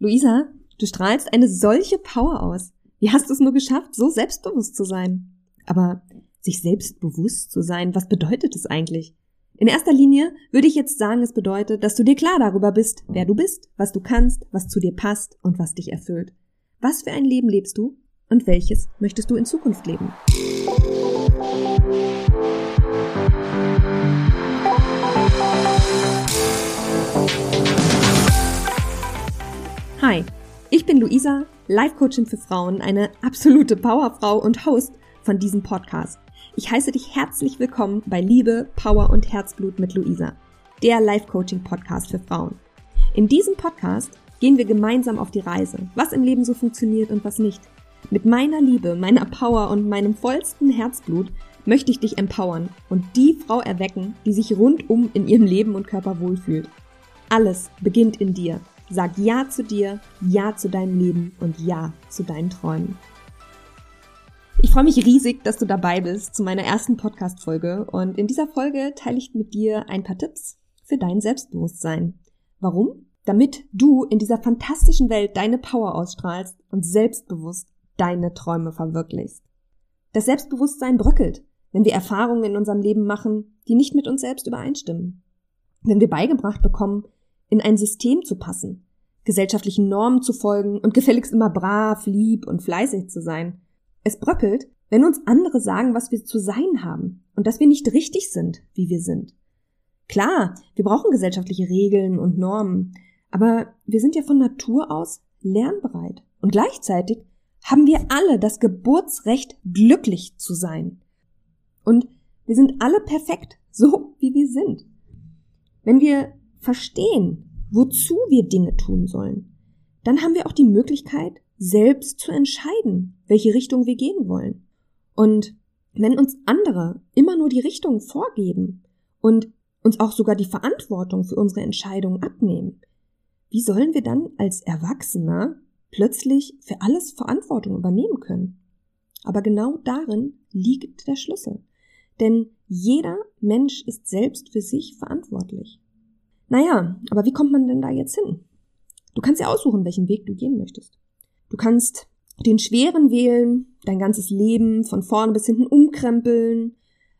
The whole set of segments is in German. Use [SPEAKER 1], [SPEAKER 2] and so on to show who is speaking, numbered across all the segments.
[SPEAKER 1] Luisa, du strahlst eine solche Power aus. Wie hast du es nur geschafft, so selbstbewusst zu sein? Aber sich selbstbewusst zu sein, was bedeutet es eigentlich? In erster Linie würde ich jetzt sagen, es bedeutet, dass du dir klar darüber bist, wer du bist, was du kannst, was zu dir passt und was dich erfüllt. Was für ein Leben lebst du und welches möchtest du in Zukunft leben? Hi, ich bin Luisa, Life Coachin für Frauen, eine absolute Powerfrau und Host von diesem Podcast. Ich heiße dich herzlich willkommen bei Liebe, Power und Herzblut mit Luisa, der Life Coaching Podcast für Frauen. In diesem Podcast gehen wir gemeinsam auf die Reise, was im Leben so funktioniert und was nicht. Mit meiner Liebe, meiner Power und meinem vollsten Herzblut möchte ich dich empowern und die Frau erwecken, die sich rundum in ihrem Leben und Körper wohlfühlt. Alles beginnt in dir. Sag Ja zu dir, Ja zu deinem Leben und Ja zu deinen Träumen. Ich freue mich riesig, dass du dabei bist zu meiner ersten Podcast-Folge und in dieser Folge teile ich mit dir ein paar Tipps für dein Selbstbewusstsein. Warum? Damit du in dieser fantastischen Welt deine Power ausstrahlst und selbstbewusst deine Träume verwirklichst. Das Selbstbewusstsein bröckelt, wenn wir Erfahrungen in unserem Leben machen, die nicht mit uns selbst übereinstimmen. Wenn wir beigebracht bekommen, in ein System zu passen, gesellschaftlichen Normen zu folgen und gefälligst immer brav, lieb und fleißig zu sein. Es bröckelt, wenn uns andere sagen, was wir zu sein haben und dass wir nicht richtig sind, wie wir sind. Klar, wir brauchen gesellschaftliche Regeln und Normen, aber wir sind ja von Natur aus lernbereit und gleichzeitig haben wir alle das Geburtsrecht, glücklich zu sein. Und wir sind alle perfekt, so wie wir sind. Wenn wir verstehen, wozu wir Dinge tun sollen, dann haben wir auch die Möglichkeit, selbst zu entscheiden, welche Richtung wir gehen wollen. Und wenn uns andere immer nur die Richtung vorgeben und uns auch sogar die Verantwortung für unsere Entscheidungen abnehmen, wie sollen wir dann als Erwachsener plötzlich für alles Verantwortung übernehmen können? Aber genau darin liegt der Schlüssel. Denn jeder Mensch ist selbst für sich verantwortlich. Naja, aber wie kommt man denn da jetzt hin? Du kannst ja aussuchen, welchen Weg du gehen möchtest. Du kannst den schweren wählen, dein ganzes Leben von vorne bis hinten umkrempeln,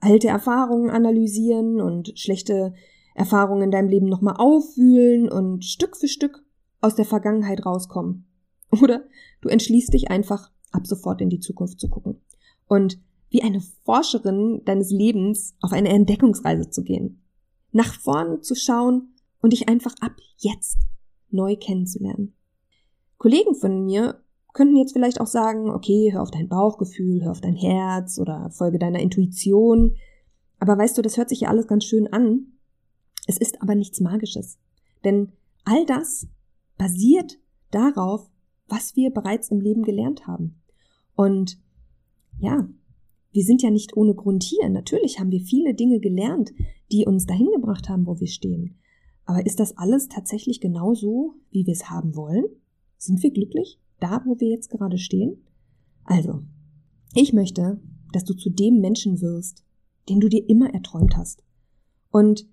[SPEAKER 1] alte Erfahrungen analysieren und schlechte Erfahrungen in deinem Leben nochmal aufwühlen und Stück für Stück aus der Vergangenheit rauskommen. Oder du entschließt dich einfach, ab sofort in die Zukunft zu gucken und wie eine Forscherin deines Lebens auf eine Entdeckungsreise zu gehen. Nach vorne zu schauen und dich einfach ab jetzt neu kennenzulernen. Kollegen von mir könnten jetzt vielleicht auch sagen, okay, hör auf dein Bauchgefühl, hör auf dein Herz oder folge deiner Intuition. Aber weißt du, das hört sich ja alles ganz schön an. Es ist aber nichts Magisches. Denn all das basiert darauf, was wir bereits im Leben gelernt haben. Und ja, wir sind ja nicht ohne Grund hier. Natürlich haben wir viele Dinge gelernt, die uns dahin gebracht haben, wo wir stehen. Aber ist das alles tatsächlich genau so, wie wir es haben wollen? Sind wir glücklich, da wo wir jetzt gerade stehen? Also, ich möchte, dass du zu dem Menschen wirst, den du dir immer erträumt hast. Und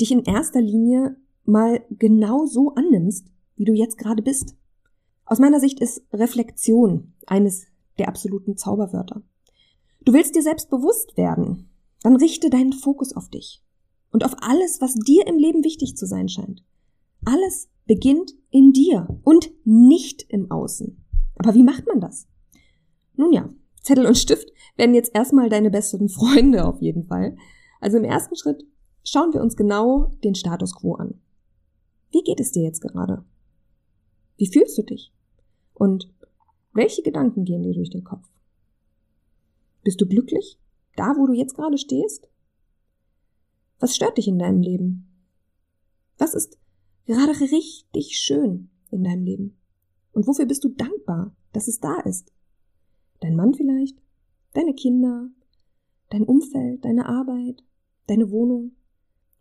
[SPEAKER 1] dich in erster Linie mal genau so annimmst, wie du jetzt gerade bist. Aus meiner Sicht ist Reflexion eines der absoluten Zauberwörter. Du willst dir selbst bewusst werden, dann richte deinen Fokus auf dich und auf alles, was dir im Leben wichtig zu sein scheint. Alles beginnt in dir und nicht im Außen. Aber wie macht man das? Nun ja, Zettel und Stift werden jetzt erstmal deine besten Freunde auf jeden Fall. Also im ersten Schritt schauen wir uns genau den Status quo an. Wie geht es dir jetzt gerade? Wie fühlst du dich? Und welche Gedanken gehen dir durch den Kopf? Bist du glücklich? Da, wo du jetzt gerade stehst? Was stört dich in deinem Leben? Was ist gerade richtig schön in deinem Leben? Und wofür bist du dankbar, dass es da ist? Dein Mann vielleicht? Deine Kinder? Dein Umfeld? Deine Arbeit? Deine Wohnung?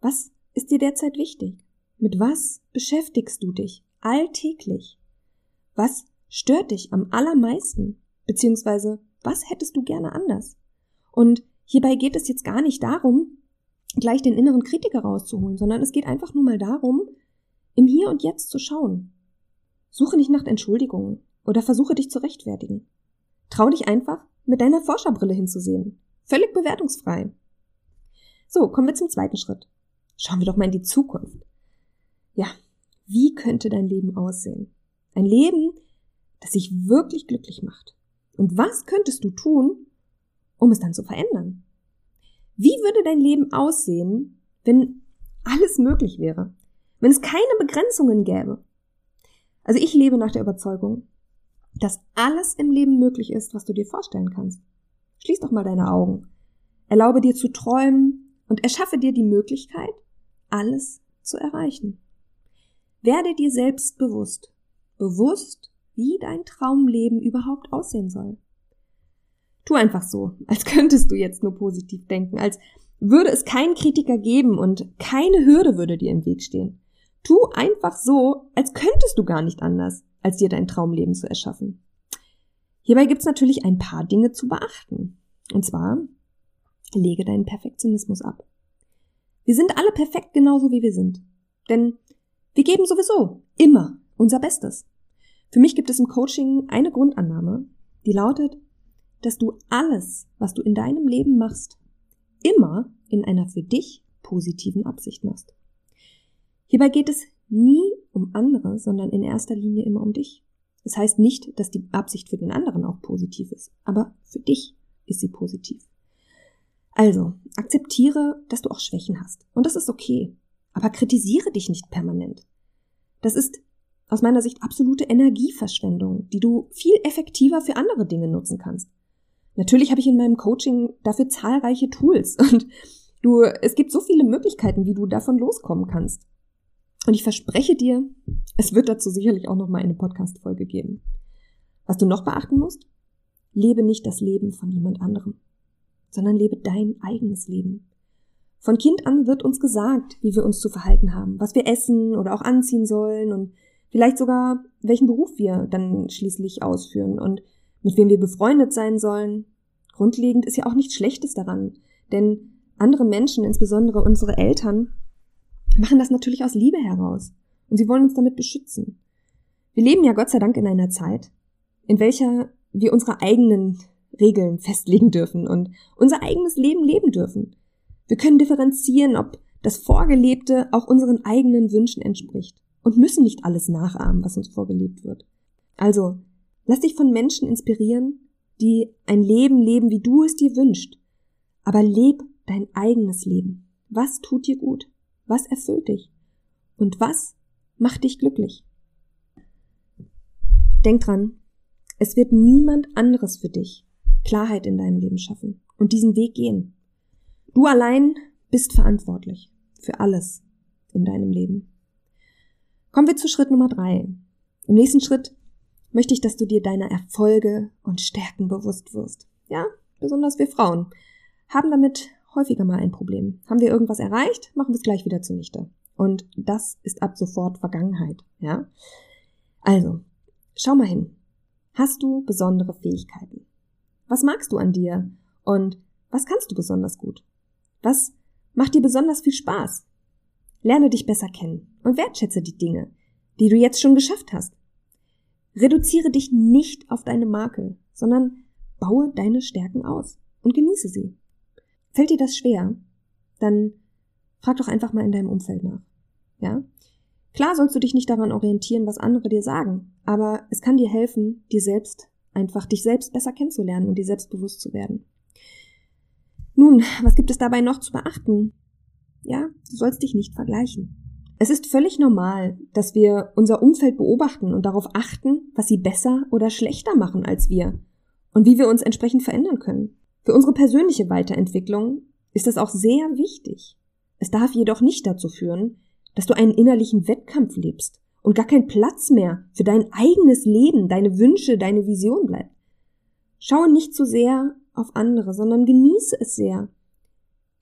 [SPEAKER 1] Was ist dir derzeit wichtig? Mit was beschäftigst du dich alltäglich? Was stört dich am allermeisten? Beziehungsweise was hättest du gerne anders? Und hierbei geht es jetzt gar nicht darum, gleich den inneren Kritiker rauszuholen, sondern es geht einfach nur mal darum, im Hier und Jetzt zu schauen. Suche nicht nach Entschuldigungen oder versuche dich zu rechtfertigen. Trau dich einfach, mit deiner Forscherbrille hinzusehen. Völlig bewertungsfrei. So, kommen wir zum zweiten Schritt. Schauen wir doch mal in die Zukunft. Ja, wie könnte dein Leben aussehen? Ein Leben, das dich wirklich glücklich macht. Und was könntest du tun, um es dann zu verändern? Wie würde dein Leben aussehen, wenn alles möglich wäre? Wenn es keine Begrenzungen gäbe? Also ich lebe nach der Überzeugung, dass alles im Leben möglich ist, was du dir vorstellen kannst. Schließ doch mal deine Augen. Erlaube dir zu träumen und erschaffe dir die Möglichkeit, alles zu erreichen. Werde dir selbst bewusst, bewusst, wie dein Traumleben überhaupt aussehen soll. Tu einfach so, als könntest du jetzt nur positiv denken, als würde es keinen Kritiker geben und keine Hürde würde dir im Weg stehen. Tu einfach so, als könntest du gar nicht anders, als dir dein Traumleben zu erschaffen. Hierbei gibt's natürlich ein paar Dinge zu beachten. Und zwar, lege deinen Perfektionismus ab. Wir sind alle perfekt genauso wie wir sind. Denn wir geben sowieso immer unser Bestes. Für mich gibt es im Coaching eine Grundannahme, die lautet, dass du alles, was du in deinem Leben machst, immer in einer für dich positiven Absicht machst. Hierbei geht es nie um andere, sondern in erster Linie immer um dich. Das heißt nicht, dass die Absicht für den anderen auch positiv ist, aber für dich ist sie positiv. Also, akzeptiere, dass du auch Schwächen hast. Und das ist okay. Aber kritisiere dich nicht permanent. Das ist aus meiner Sicht absolute Energieverschwendung, die du viel effektiver für andere Dinge nutzen kannst. Natürlich habe ich in meinem Coaching dafür zahlreiche Tools und du, es gibt so viele Möglichkeiten, wie du davon loskommen kannst. Und ich verspreche dir, es wird dazu sicherlich auch noch mal eine Podcast-Folge geben. Was du noch beachten musst? Lebe nicht das Leben von jemand anderem, sondern lebe dein eigenes Leben. Von Kind an wird uns gesagt, wie wir uns zu verhalten haben, was wir essen oder auch anziehen sollen und vielleicht sogar welchen Beruf wir dann schließlich ausführen und mit wem wir befreundet sein sollen. Grundlegend ist ja auch nichts Schlechtes daran, denn andere Menschen, insbesondere unsere Eltern, machen das natürlich aus Liebe heraus. Und sie wollen uns damit beschützen. Wir leben ja Gott sei Dank in einer Zeit, in welcher wir unsere eigenen Regeln festlegen dürfen und unser eigenes Leben leben dürfen. Wir können differenzieren, ob das Vorgelebte auch unseren eigenen Wünschen entspricht und müssen nicht alles nachahmen, was uns vorgelebt wird. Also, lass dich von Menschen inspirieren, die ein Leben leben, wie du es dir wünschst. Aber leb dein eigenes Leben. Was tut dir gut? Was erfüllt dich? Und was macht dich glücklich? Denk dran, es wird niemand anderes für dich Klarheit in deinem Leben schaffen und diesen Weg gehen. Du allein bist verantwortlich für alles in deinem Leben. Kommen wir zu Schritt Nummer drei. Im nächsten Schritt möchte ich, dass du dir deiner Erfolge und Stärken bewusst wirst. Ja, besonders wir Frauen haben damit häufiger mal ein Problem. Haben wir irgendwas erreicht, machen wir es gleich wieder zunichte. Und das ist ab sofort Vergangenheit, ja? Also, schau mal hin. Hast du besondere Fähigkeiten? Was magst du an dir? Und was kannst du besonders gut? Was macht dir besonders viel Spaß? Lerne dich besser kennen und wertschätze die Dinge, die du jetzt schon geschafft hast. Reduziere dich nicht auf deine Makel, sondern baue deine Stärken aus und genieße sie. Fällt dir das schwer? Dann frag doch einfach mal in deinem Umfeld nach. Ja? Klar sollst du dich nicht daran orientieren, was andere dir sagen, aber es kann dir helfen, dir selbst einfach dich selbst besser kennenzulernen und dir selbstbewusst zu werden. Nun, was gibt es dabei noch zu beachten? Ja, du sollst dich nicht vergleichen. Es ist völlig normal, dass wir unser Umfeld beobachten und darauf achten, was sie besser oder schlechter machen als wir und wie wir uns entsprechend verändern können. Für unsere persönliche Weiterentwicklung ist das auch sehr wichtig. Es darf jedoch nicht dazu führen, dass du einen innerlichen Wettkampf lebst und gar kein Platz mehr für dein eigenes Leben, deine Wünsche, deine Vision bleibt. Schaue nicht zu sehr auf andere, sondern genieße es sehr.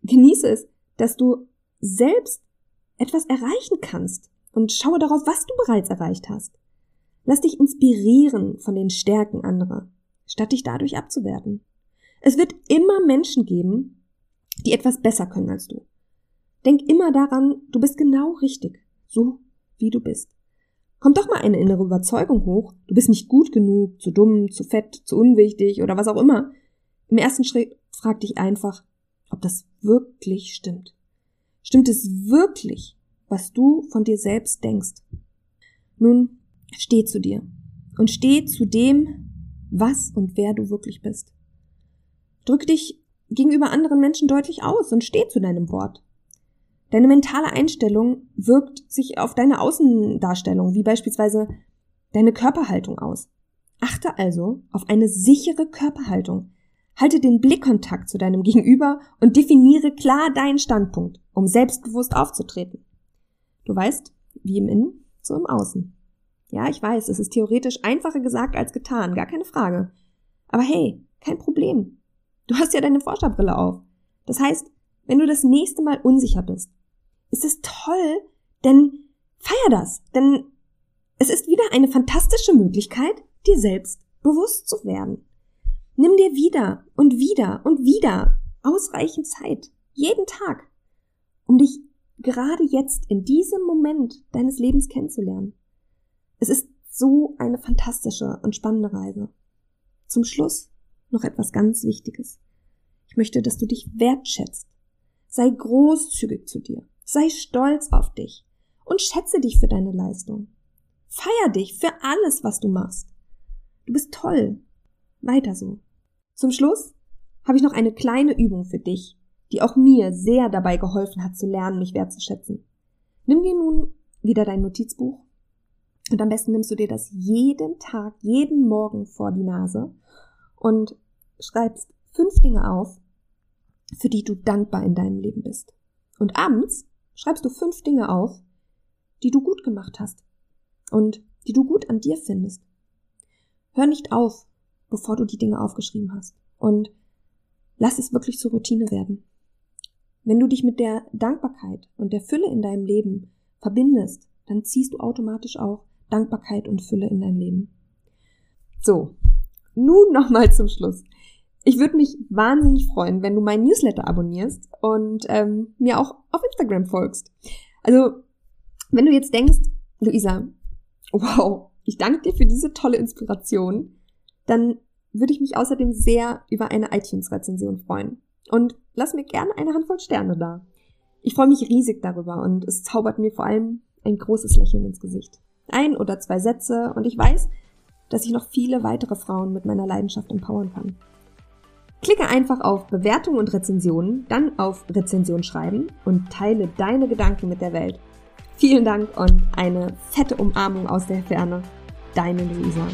[SPEAKER 1] Genieße es, dass du selbst etwas erreichen kannst und schaue darauf, was du bereits erreicht hast. Lass dich inspirieren von den Stärken anderer, statt dich dadurch abzuwerten. Es wird immer Menschen geben, die etwas besser können als du. Denk immer daran, du bist genau richtig, so wie du bist. kommt doch mal eine innere Überzeugung hoch, du bist nicht gut genug, zu dumm, zu fett, zu unwichtig oder was auch immer. Im ersten Schritt frag dich einfach, ob das wirklich stimmt. Stimmt es wirklich, was du von dir selbst denkst? Nun, steh zu dir und steh zu dem, was und wer du wirklich bist. Drück dich gegenüber anderen Menschen deutlich aus und steh zu deinem Wort. Deine mentale Einstellung wirkt sich auf deine Außendarstellung, wie beispielsweise deine Körperhaltung aus. Achte also auf eine sichere Körperhaltung. Halte den Blickkontakt zu deinem Gegenüber und definiere klar deinen Standpunkt, um selbstbewusst aufzutreten. Du weißt, wie im Innen, so im Außen. Ja, ich weiß, es ist theoretisch einfacher gesagt als getan, gar keine Frage. Aber hey, kein Problem. Du hast ja deine Forscherbrille auf. Das heißt, wenn du das nächste Mal unsicher bist, ist es toll, denn feier das, denn es ist wieder eine fantastische Möglichkeit, dir selbst bewusst zu werden. Nimm dir wieder und wieder und wieder ausreichend Zeit, jeden Tag, um dich gerade jetzt in diesem Moment deines Lebens kennenzulernen. Es ist so eine fantastische und spannende Reise. Zum Schluss noch etwas ganz Wichtiges. Ich möchte, dass du dich wertschätzt. Sei großzügig zu dir. Sei stolz auf dich und schätze dich für deine Leistung. Feier dich für alles, was du machst. Du bist toll. Weiter so. Zum Schluss habe ich noch eine kleine Übung für dich, die auch mir sehr dabei geholfen hat zu lernen, mich wertzuschätzen. Nimm dir nun wieder dein Notizbuch und am besten nimmst du dir das jeden Tag, jeden Morgen vor die Nase und schreibst fünf Dinge auf, für die du dankbar in deinem Leben bist. Und abends schreibst du fünf Dinge auf, die du gut gemacht hast und die du gut an dir findest. Hör nicht auf, bevor du die Dinge aufgeschrieben hast. Und lass es wirklich zur Routine werden. Wenn du dich mit der Dankbarkeit und der Fülle in deinem Leben verbindest, dann ziehst du automatisch auch Dankbarkeit und Fülle in dein Leben. So, nun nochmal zum Schluss. Ich würde mich wahnsinnig freuen, wenn du meinen Newsletter abonnierst und ähm, mir auch auf Instagram folgst. Also, wenn du jetzt denkst, Luisa, wow, ich danke dir für diese tolle Inspiration, dann würde ich mich außerdem sehr über eine iTunes-Rezension freuen. Und lass mir gerne eine Handvoll Sterne da. Ich freue mich riesig darüber und es zaubert mir vor allem ein großes Lächeln ins Gesicht ein oder zwei Sätze und ich weiß, dass ich noch viele weitere Frauen mit meiner Leidenschaft empowern kann. Klicke einfach auf Bewertung und Rezensionen, dann auf Rezension schreiben und teile deine Gedanken mit der Welt. Vielen Dank und eine fette Umarmung aus der Ferne. Deine Luisa.